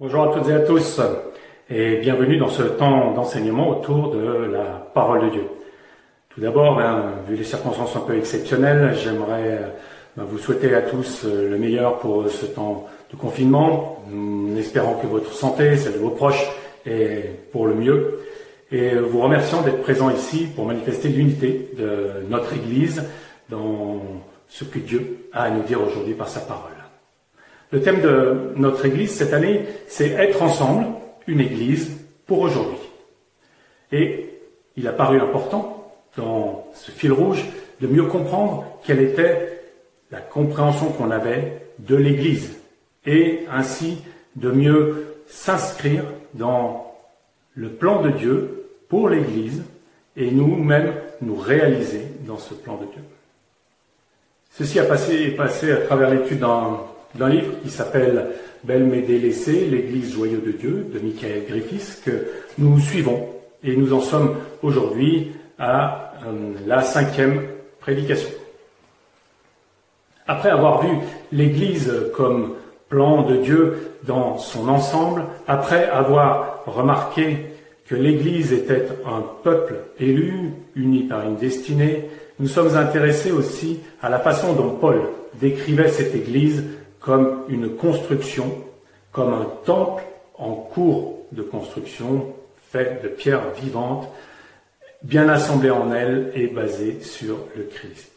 Bonjour à toutes et à tous et bienvenue dans ce temps d'enseignement autour de la parole de Dieu. Tout d'abord, ben, vu les circonstances un peu exceptionnelles, j'aimerais ben, vous souhaiter à tous le meilleur pour ce temps de confinement, espérant que votre santé, celle de vos proches, est pour le mieux, et vous remerciant d'être présent ici pour manifester l'unité de notre Église dans ce que Dieu a à nous dire aujourd'hui par sa parole. Le thème de notre Église cette année, c'est être ensemble, une Église pour aujourd'hui. Et il a paru important dans ce fil rouge de mieux comprendre quelle était la compréhension qu'on avait de l'Église et ainsi de mieux s'inscrire dans le plan de Dieu pour l'Église et nous-mêmes nous réaliser dans ce plan de Dieu. Ceci a passé, passé à travers l'étude d'un d'un livre qui s'appelle Belle mais délaissée, l'Église joyeux de Dieu de Michael Griffiths que nous suivons et nous en sommes aujourd'hui à euh, la cinquième prédication. Après avoir vu l'Église comme plan de Dieu dans son ensemble, après avoir remarqué que l'Église était un peuple élu, uni par une destinée, nous sommes intéressés aussi à la façon dont Paul décrivait cette Église comme une construction, comme un temple en cours de construction fait de pierres vivantes, bien assemblées en elle et basées sur le Christ.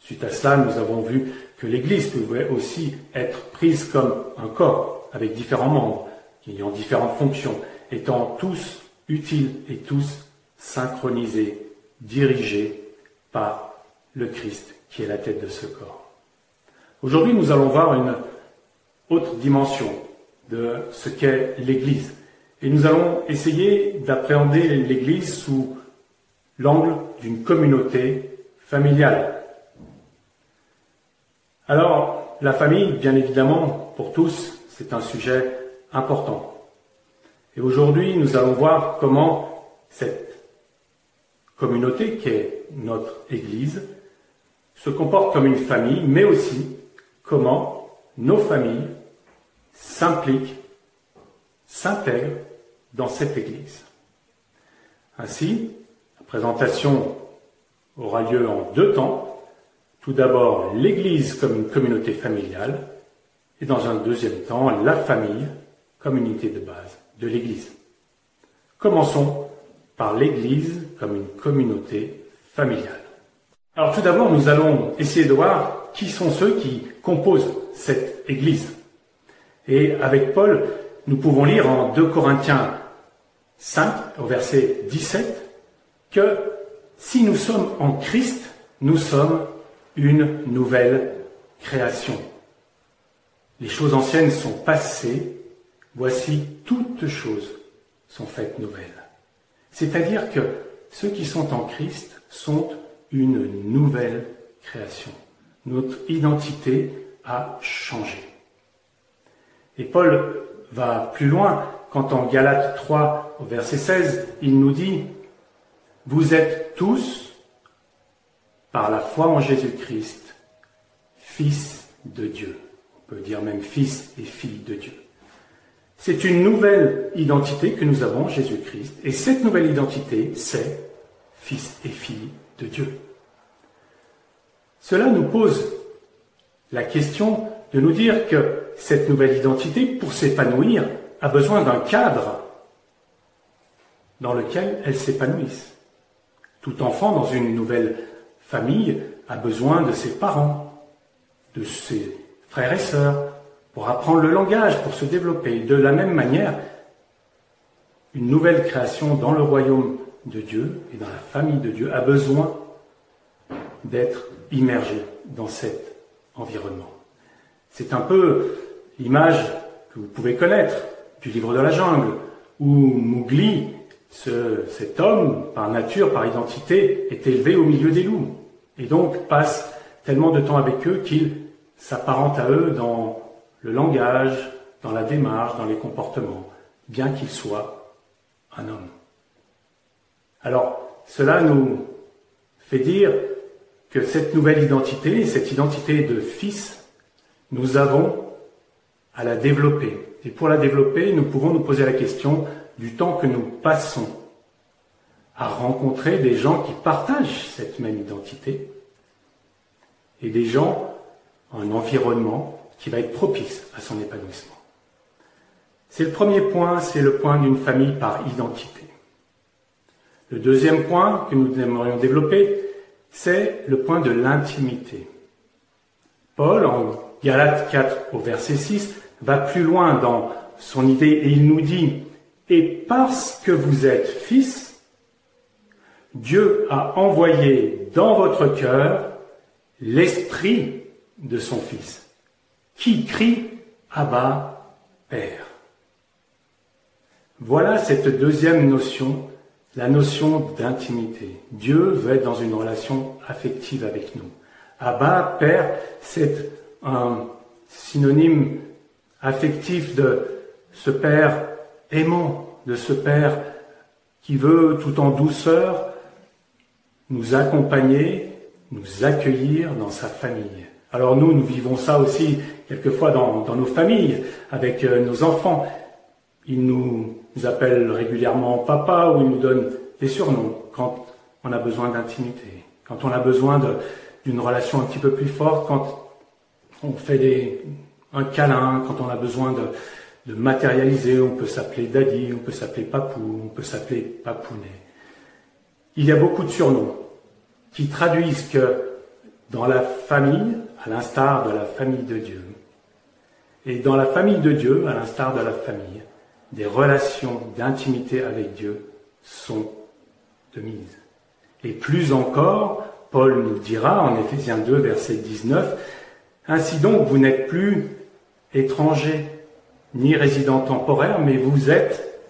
Suite à cela, nous avons vu que l'Église pouvait aussi être prise comme un corps avec différents membres, ayant différentes fonctions, étant tous utiles et tous synchronisés, dirigés par le Christ qui est la tête de ce corps. Aujourd'hui, nous allons voir une autre dimension de ce qu'est l'Église. Et nous allons essayer d'appréhender l'Église sous l'angle d'une communauté familiale. Alors, la famille, bien évidemment, pour tous, c'est un sujet important. Et aujourd'hui, nous allons voir comment cette communauté, qui est notre Église, se comporte comme une famille, mais aussi comment nos familles s'impliquent, s'intègrent dans cette Église. Ainsi, la présentation aura lieu en deux temps. Tout d'abord, l'Église comme une communauté familiale, et dans un deuxième temps, la famille comme unité de base de l'Église. Commençons par l'Église comme une communauté familiale. Alors tout d'abord, nous allons essayer de voir qui sont ceux qui composent cette Église. Et avec Paul, nous pouvons lire en 2 Corinthiens 5, au verset 17, que si nous sommes en Christ, nous sommes une nouvelle création. Les choses anciennes sont passées, voici toutes choses sont faites nouvelles. C'est-à-dire que ceux qui sont en Christ sont une nouvelle création. Notre identité a changé. Et Paul va plus loin quand en Galates 3, verset 16, il nous dit, Vous êtes tous, par la foi en Jésus-Christ, fils de Dieu. On peut dire même fils et filles de Dieu. C'est une nouvelle identité que nous avons Jésus-Christ. Et cette nouvelle identité, c'est fils et filles de Dieu. Cela nous pose la question de nous dire que cette nouvelle identité, pour s'épanouir, a besoin d'un cadre dans lequel elle s'épanouisse. Tout enfant dans une nouvelle famille a besoin de ses parents, de ses frères et sœurs, pour apprendre le langage, pour se développer. De la même manière, une nouvelle création dans le royaume de Dieu et dans la famille de Dieu a besoin d'être immergée dans cet environnement. C'est un peu l'image que vous pouvez connaître du livre de la jungle, où Mowgli, cet homme, par nature, par identité, est élevé au milieu des loups, et donc passe tellement de temps avec eux qu'il s'apparente à eux dans le langage, dans la démarche, dans les comportements, bien qu'il soit un homme. Alors, cela nous fait dire cette nouvelle identité, cette identité de fils, nous avons à la développer. Et pour la développer, nous pouvons nous poser la question du temps que nous passons à rencontrer des gens qui partagent cette même identité et des gens, un environnement qui va être propice à son épanouissement. C'est le premier point, c'est le point d'une famille par identité. Le deuxième point que nous aimerions développer, c'est le point de l'intimité. Paul, en Galates 4 au verset 6, va plus loin dans son idée et il nous dit, et parce que vous êtes fils, Dieu a envoyé dans votre cœur l'esprit de son fils, qui crie Abba, Père. Voilà cette deuxième notion, la notion d'intimité. Dieu veut être dans une relation affective avec nous. Abba, Père, c'est un synonyme affectif de ce Père aimant, de ce Père qui veut tout en douceur nous accompagner, nous accueillir dans sa famille. Alors nous, nous vivons ça aussi quelquefois dans, nos familles, avec euh, nos enfants. Ils nous appellent régulièrement papa ou ils nous donnent des surnoms quand on a besoin d'intimité, quand on a besoin d'une relation un petit peu plus forte, quand on fait un câlin, quand on a besoin de, de matérialiser, on peut s'appeler daddy, on peut s'appeler papou, on peut s'appeler papounet. Il y a beaucoup de surnoms qui traduisent que dans la famille, à l'instar de la famille de Dieu, et dans la famille de Dieu, à l'instar de la famille, des relations d'intimité avec Dieu sont de mise. Et plus encore, Paul nous dira en Éphésiens 2, verset 19, Ainsi donc, vous n'êtes plus étrangers ni résidents temporaires, mais vous êtes,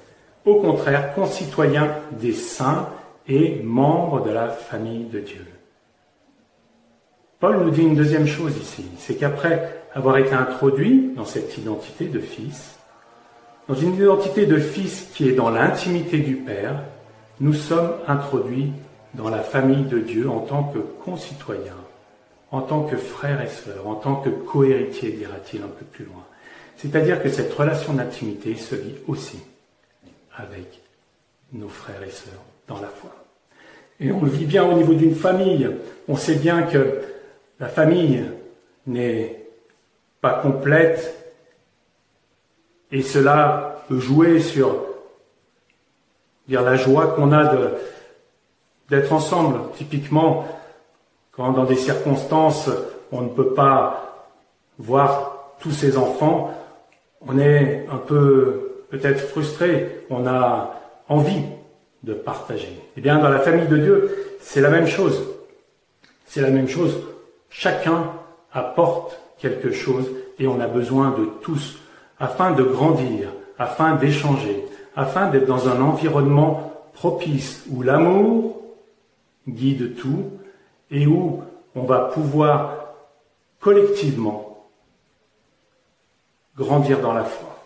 au contraire, concitoyens des saints et membres de la famille de Dieu. Paul nous dit une deuxième chose ici, c'est qu'après avoir été introduit dans cette identité de fils, dans une identité de fils qui est dans l'intimité du Père, nous sommes introduits dans la famille de Dieu en tant que concitoyens, en tant que frères et sœurs, en tant que cohéritiers, dira-t-il un peu plus loin. C'est-à-dire que cette relation d'intimité se vit aussi avec nos frères et sœurs dans la foi. Et on le vit bien au niveau d'une famille. On sait bien que la famille n'est pas complète et cela peut jouer sur dire, la joie qu'on a d'être ensemble. Typiquement, quand dans des circonstances on ne peut pas voir tous ses enfants, on est un peu peut-être frustré, on a envie de partager. Eh bien, dans la famille de Dieu, c'est la même chose. C'est la même chose. Chacun apporte quelque chose et on a besoin de tous afin de grandir, afin d'échanger, afin d'être dans un environnement propice où l'amour guide tout et où on va pouvoir collectivement grandir dans la foi.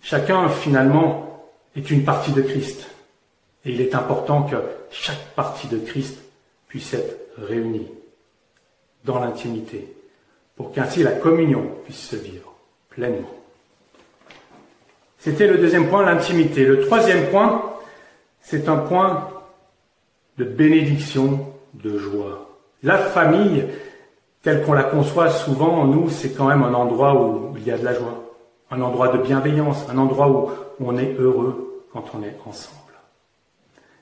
Chacun finalement est une partie de Christ et il est important que chaque partie de Christ puisse être réunie dans l'intimité pour qu'ainsi la communion puisse se vivre pleinement. C'était le deuxième point, l'intimité. Le troisième point, c'est un point de bénédiction, de joie. La famille, telle qu'on la conçoit souvent en nous, c'est quand même un endroit où il y a de la joie, un endroit de bienveillance, un endroit où on est heureux quand on est ensemble.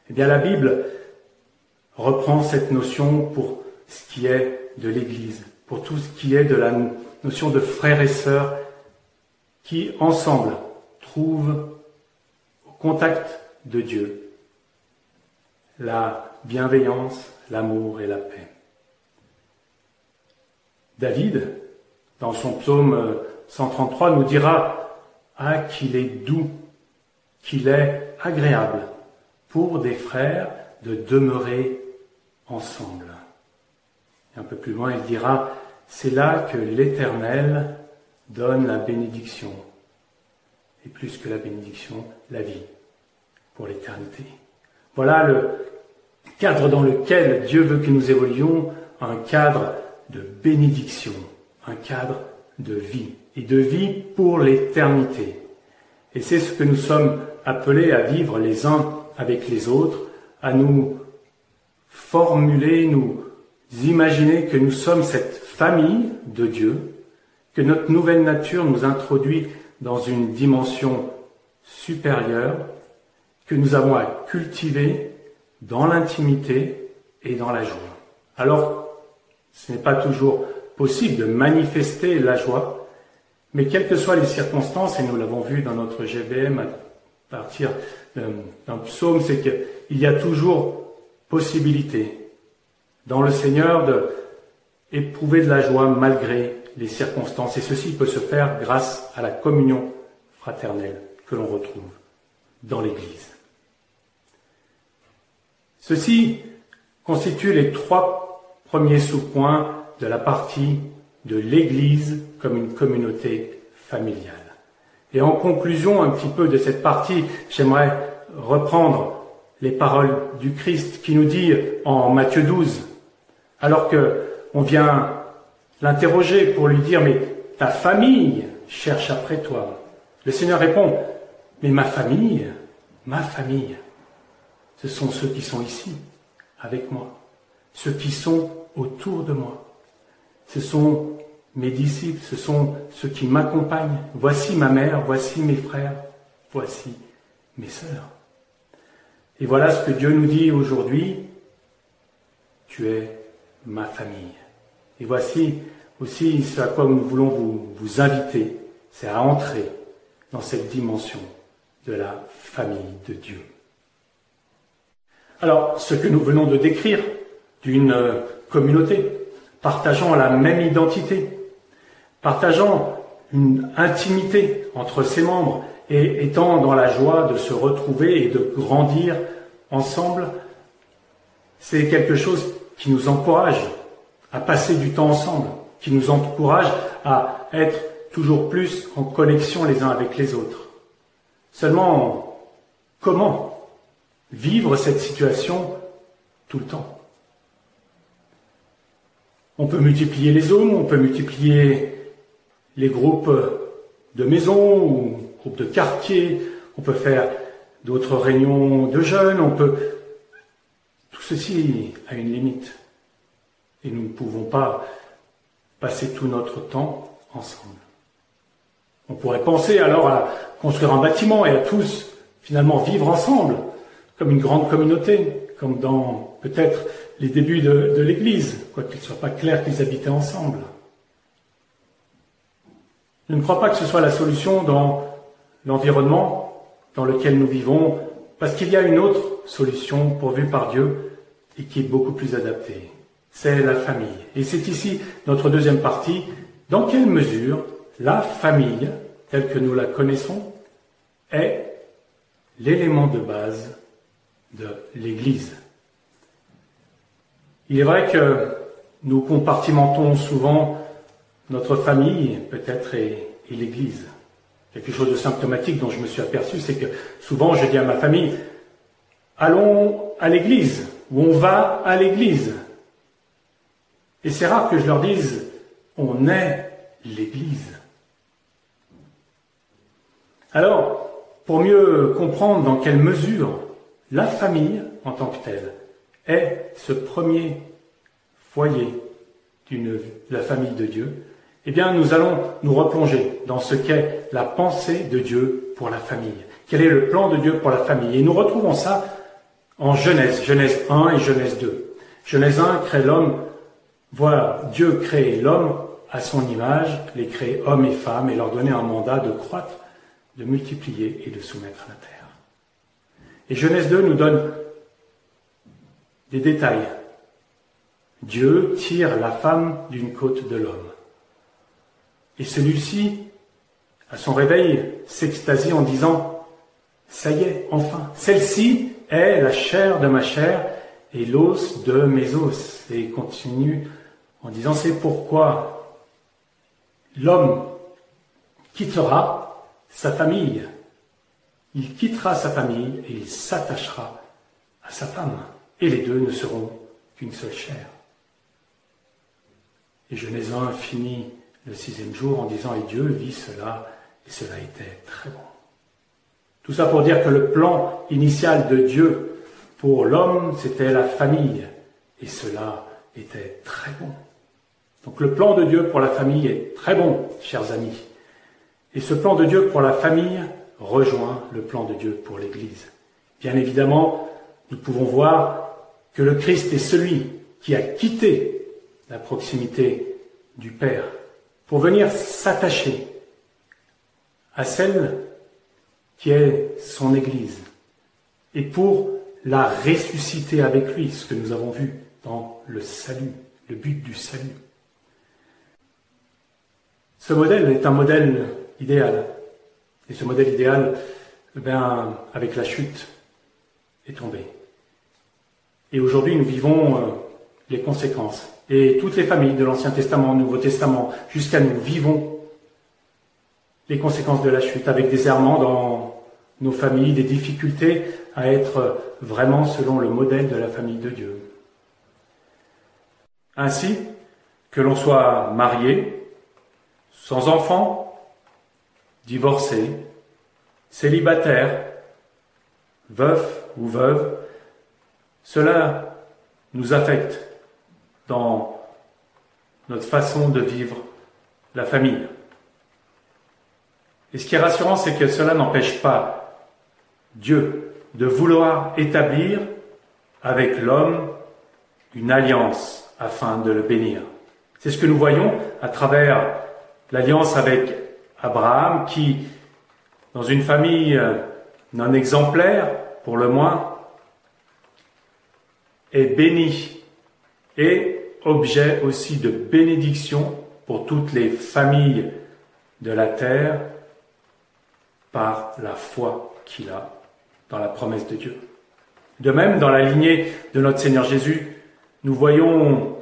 Eh bien, la Bible reprend cette notion pour ce qui est de l'Église, pour tout ce qui est de la notion de frères et sœurs qui, ensemble, trouvent au contact de Dieu la bienveillance, l'amour et la paix. David, dans son psaume 133, nous dira Ah, qu'il est doux, qu'il est agréable pour des frères de demeurer ensemble. Et un peu plus loin, il dira, c'est là que l'Éternel donne la bénédiction, et plus que la bénédiction, la vie pour l'éternité. Voilà le cadre dans lequel Dieu veut que nous évoluions, un cadre de bénédiction, un cadre de vie et de vie pour l'éternité. Et c'est ce que nous sommes appelés à vivre les uns avec les autres, à nous formuler, nous imaginer que nous sommes cette famille de Dieu, que notre nouvelle nature nous introduit dans une dimension supérieure, que nous avons à cultiver dans l'intimité et dans la joie. Alors, ce n'est pas toujours possible de manifester la joie, mais quelles que soient les circonstances, et nous l'avons vu dans notre GBM à partir d'un psaume, c'est qu'il y a toujours possibilité dans le Seigneur de éprouver de la joie malgré les circonstances. Et ceci peut se faire grâce à la communion fraternelle que l'on retrouve dans l'Église. Ceci constitue les trois premiers sous-points de la partie de l'Église comme une communauté familiale. Et en conclusion un petit peu de cette partie, j'aimerais reprendre les paroles du Christ qui nous dit en Matthieu 12, alors que on vient l'interroger pour lui dire mais ta famille cherche après toi. Le Seigneur répond mais ma famille, ma famille, ce sont ceux qui sont ici avec moi, ceux qui sont autour de moi. Ce sont mes disciples, ce sont ceux qui m'accompagnent. Voici ma mère, voici mes frères, voici mes sœurs. Et voilà ce que Dieu nous dit aujourd'hui. Tu es ma famille. Et voici aussi ce à quoi nous voulons vous, inviter, c'est à entrer dans cette dimension de la famille de Dieu. Alors, ce que nous venons de décrire d'une communauté, partageant la même identité, partageant une intimité entre ses membres et étant dans la joie de se retrouver et de grandir ensemble, c'est quelque chose qui nous encourage à passer du temps ensemble, qui nous encourage à être toujours plus en connexion les uns avec les autres. Seulement, comment vivre cette situation tout le temps? On peut multiplier les zones, on peut multiplier les groupes de maisons ou groupes de quartier, on peut faire d'autres réunions de jeunes, on peut... Ceci a une limite. Et nous ne pouvons pas passer tout notre temps ensemble. On pourrait penser alors à construire un bâtiment et à tous finalement vivre ensemble, comme une grande communauté, comme dans peut-être les débuts de, de l'Église, quoiqu'il ne soit pas clair qu'ils habitaient ensemble. Je ne crois pas que ce soit la solution dans l'environnement dans lequel nous vivons, parce qu'il y a une autre solution pourvue par Dieu et qui est beaucoup plus adaptée c'est la famille. Et c'est ici notre deuxième partie. Dans quelle mesure la famille, telle que nous la connaissons, est l'élément de base de l'Église Il est vrai que nous compartimentons souvent notre famille, peut-être, et, et l'Église. Quelque chose de symptomatique dont je me suis aperçu, c'est que souvent je dis à ma famille, allons à l'Église, ou on va à l'Église. Et c'est rare que je leur dise, on est l'Église. Alors, pour mieux comprendre dans quelle mesure la famille, en tant que telle, est ce premier foyer de la famille de Dieu, eh bien, nous allons nous replonger dans ce qu'est la pensée de Dieu pour la famille. Quel est le plan de Dieu pour la famille? Et nous retrouvons ça en Genèse, Genèse 1 et Genèse 2. Genèse 1 crée l'homme voilà, Dieu crée l'homme à son image, les créer hommes et femmes et leur donner un mandat de croître, de multiplier et de soumettre la terre. Et Genèse 2 nous donne des détails. Dieu tire la femme d'une côte de l'homme. Et celui-ci, à son réveil, s'extasie en disant, ça y est, enfin, celle-ci est la chair de ma chair et l'os de mes os. Et continue en disant c'est pourquoi l'homme quittera sa famille. Il quittera sa famille et il s'attachera à sa femme. Et les deux ne seront qu'une seule chair. Et Genèse 1 finit le sixième jour en disant et Dieu vit cela et cela était très bon. Tout ça pour dire que le plan initial de Dieu pour l'homme, c'était la famille et cela était très bon. Donc le plan de Dieu pour la famille est très bon, chers amis. Et ce plan de Dieu pour la famille rejoint le plan de Dieu pour l'Église. Bien évidemment, nous pouvons voir que le Christ est celui qui a quitté la proximité du Père pour venir s'attacher à celle qui est son Église et pour la ressusciter avec lui, ce que nous avons vu dans le salut, le but du salut. Ce modèle est un modèle idéal. Et ce modèle idéal, eh avec la chute, est tombé. Et aujourd'hui, nous vivons euh, les conséquences. Et toutes les familles de l'Ancien Testament, Nouveau Testament, jusqu'à nous, vivons les conséquences de la chute avec des errements dans nos familles, des difficultés à être vraiment selon le modèle de la famille de Dieu. Ainsi, que l'on soit marié, sans enfant, divorcé, célibataire, veuf ou veuve, cela nous affecte dans notre façon de vivre la famille. Et ce qui est rassurant, c'est que cela n'empêche pas Dieu de vouloir établir avec l'homme une alliance afin de le bénir. C'est ce que nous voyons à travers l'alliance avec Abraham qui, dans une famille euh, non exemplaire, pour le moins, est béni et objet aussi de bénédiction pour toutes les familles de la terre par la foi qu'il a dans la promesse de Dieu. De même, dans la lignée de notre Seigneur Jésus, nous voyons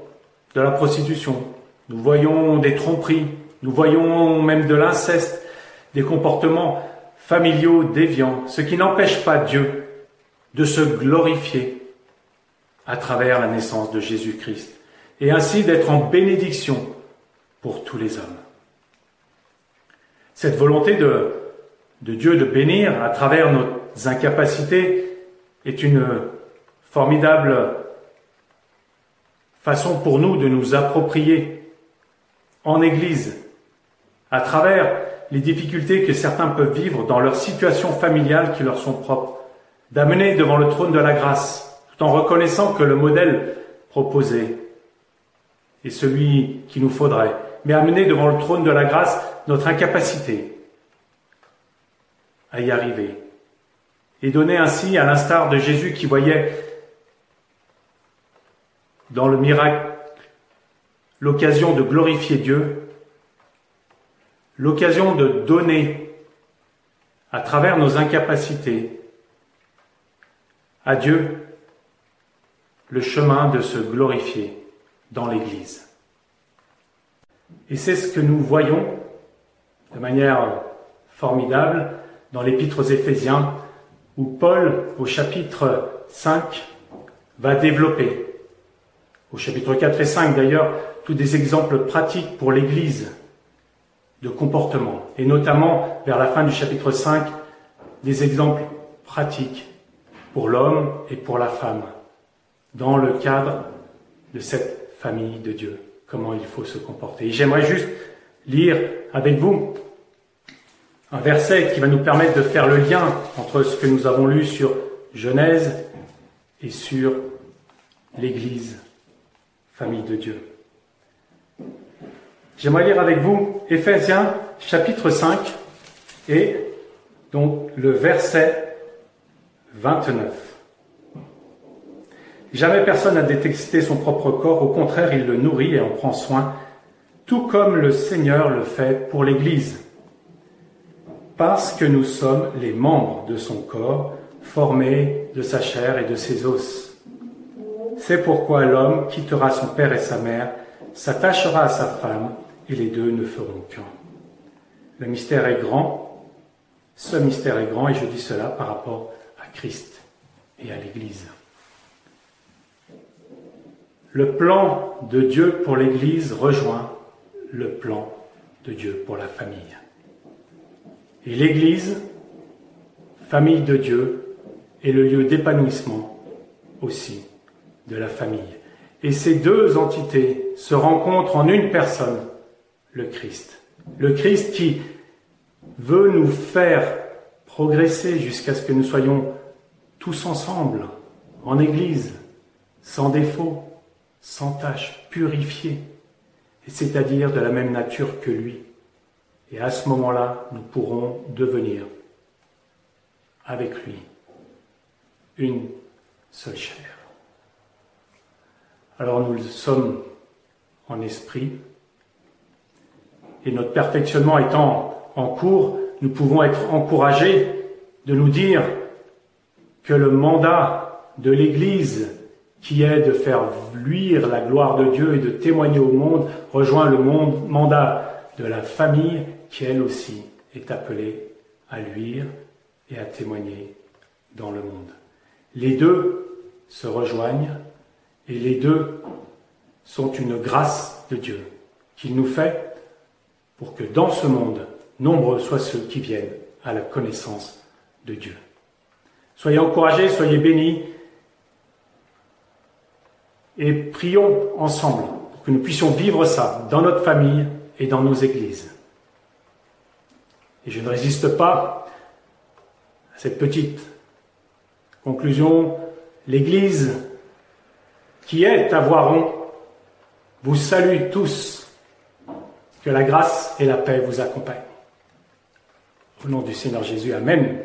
de la prostitution, nous voyons des tromperies, nous voyons même de l'inceste, des comportements familiaux déviants, ce qui n'empêche pas Dieu de se glorifier à travers la naissance de Jésus-Christ, et ainsi d'être en bénédiction pour tous les hommes. Cette volonté de, de Dieu de bénir à travers nos incapacités est une formidable façon pour nous de nous approprier en Église, à travers les difficultés que certains peuvent vivre dans leur situation familiale qui leur sont propres, d'amener devant le trône de la grâce en reconnaissant que le modèle proposé est celui qu'il nous faudrait, mais amener devant le trône de la grâce notre incapacité à y arriver, et donner ainsi, à l'instar de Jésus qui voyait dans le miracle l'occasion de glorifier Dieu, l'occasion de donner à travers nos incapacités à Dieu le chemin de se glorifier dans l'Église. Et c'est ce que nous voyons de manière formidable dans l'épître aux Éphésiens, où Paul, au chapitre 5, va développer, au chapitre 4 et 5 d'ailleurs, tous des exemples pratiques pour l'Église de comportement, et notamment vers la fin du chapitre 5, des exemples pratiques pour l'homme et pour la femme dans le cadre de cette famille de Dieu, comment il faut se comporter. J'aimerais juste lire avec vous un verset qui va nous permettre de faire le lien entre ce que nous avons lu sur Genèse et sur l'Église, famille de Dieu. J'aimerais lire avec vous Éphésiens chapitre 5 et donc le verset 29. Jamais personne n'a détesté son propre corps, au contraire, il le nourrit et en prend soin, tout comme le Seigneur le fait pour l'Église. Parce que nous sommes les membres de son corps, formés de sa chair et de ses os. C'est pourquoi l'homme quittera son père et sa mère, s'attachera à sa femme, et les deux ne feront qu'un. Le mystère est grand, ce mystère est grand, et je dis cela par rapport à Christ et à l'Église. Le plan de Dieu pour l'Église rejoint le plan de Dieu pour la famille. Et l'Église, famille de Dieu, est le lieu d'épanouissement aussi de la famille. Et ces deux entités se rencontrent en une personne, le Christ. Le Christ qui veut nous faire progresser jusqu'à ce que nous soyons tous ensemble, en Église, sans défaut, sans tâche, purifiés, c'est-à-dire de la même nature que lui. Et à ce moment-là, nous pourrons devenir avec lui une seule chair. Alors nous sommes en esprit, et notre perfectionnement étant en cours, nous pouvons être encouragés de nous dire que le mandat de l'Église, qui est de faire luire la gloire de Dieu et de témoigner au monde, rejoint le mandat de la famille, qui elle aussi est appelée à luire et à témoigner dans le monde. Les deux se rejoignent et les deux sont une grâce de Dieu qu'il nous fait pour que dans ce monde, nombreux soient ceux qui viennent à la connaissance de Dieu. Soyez encouragés, soyez bénis et prions ensemble pour que nous puissions vivre ça dans notre famille et dans nos églises. Et je ne résiste pas à cette petite conclusion. L'Église qui est à Voiron vous salue tous. Que la grâce et la paix vous accompagnent. Au nom du Seigneur Jésus, Amen.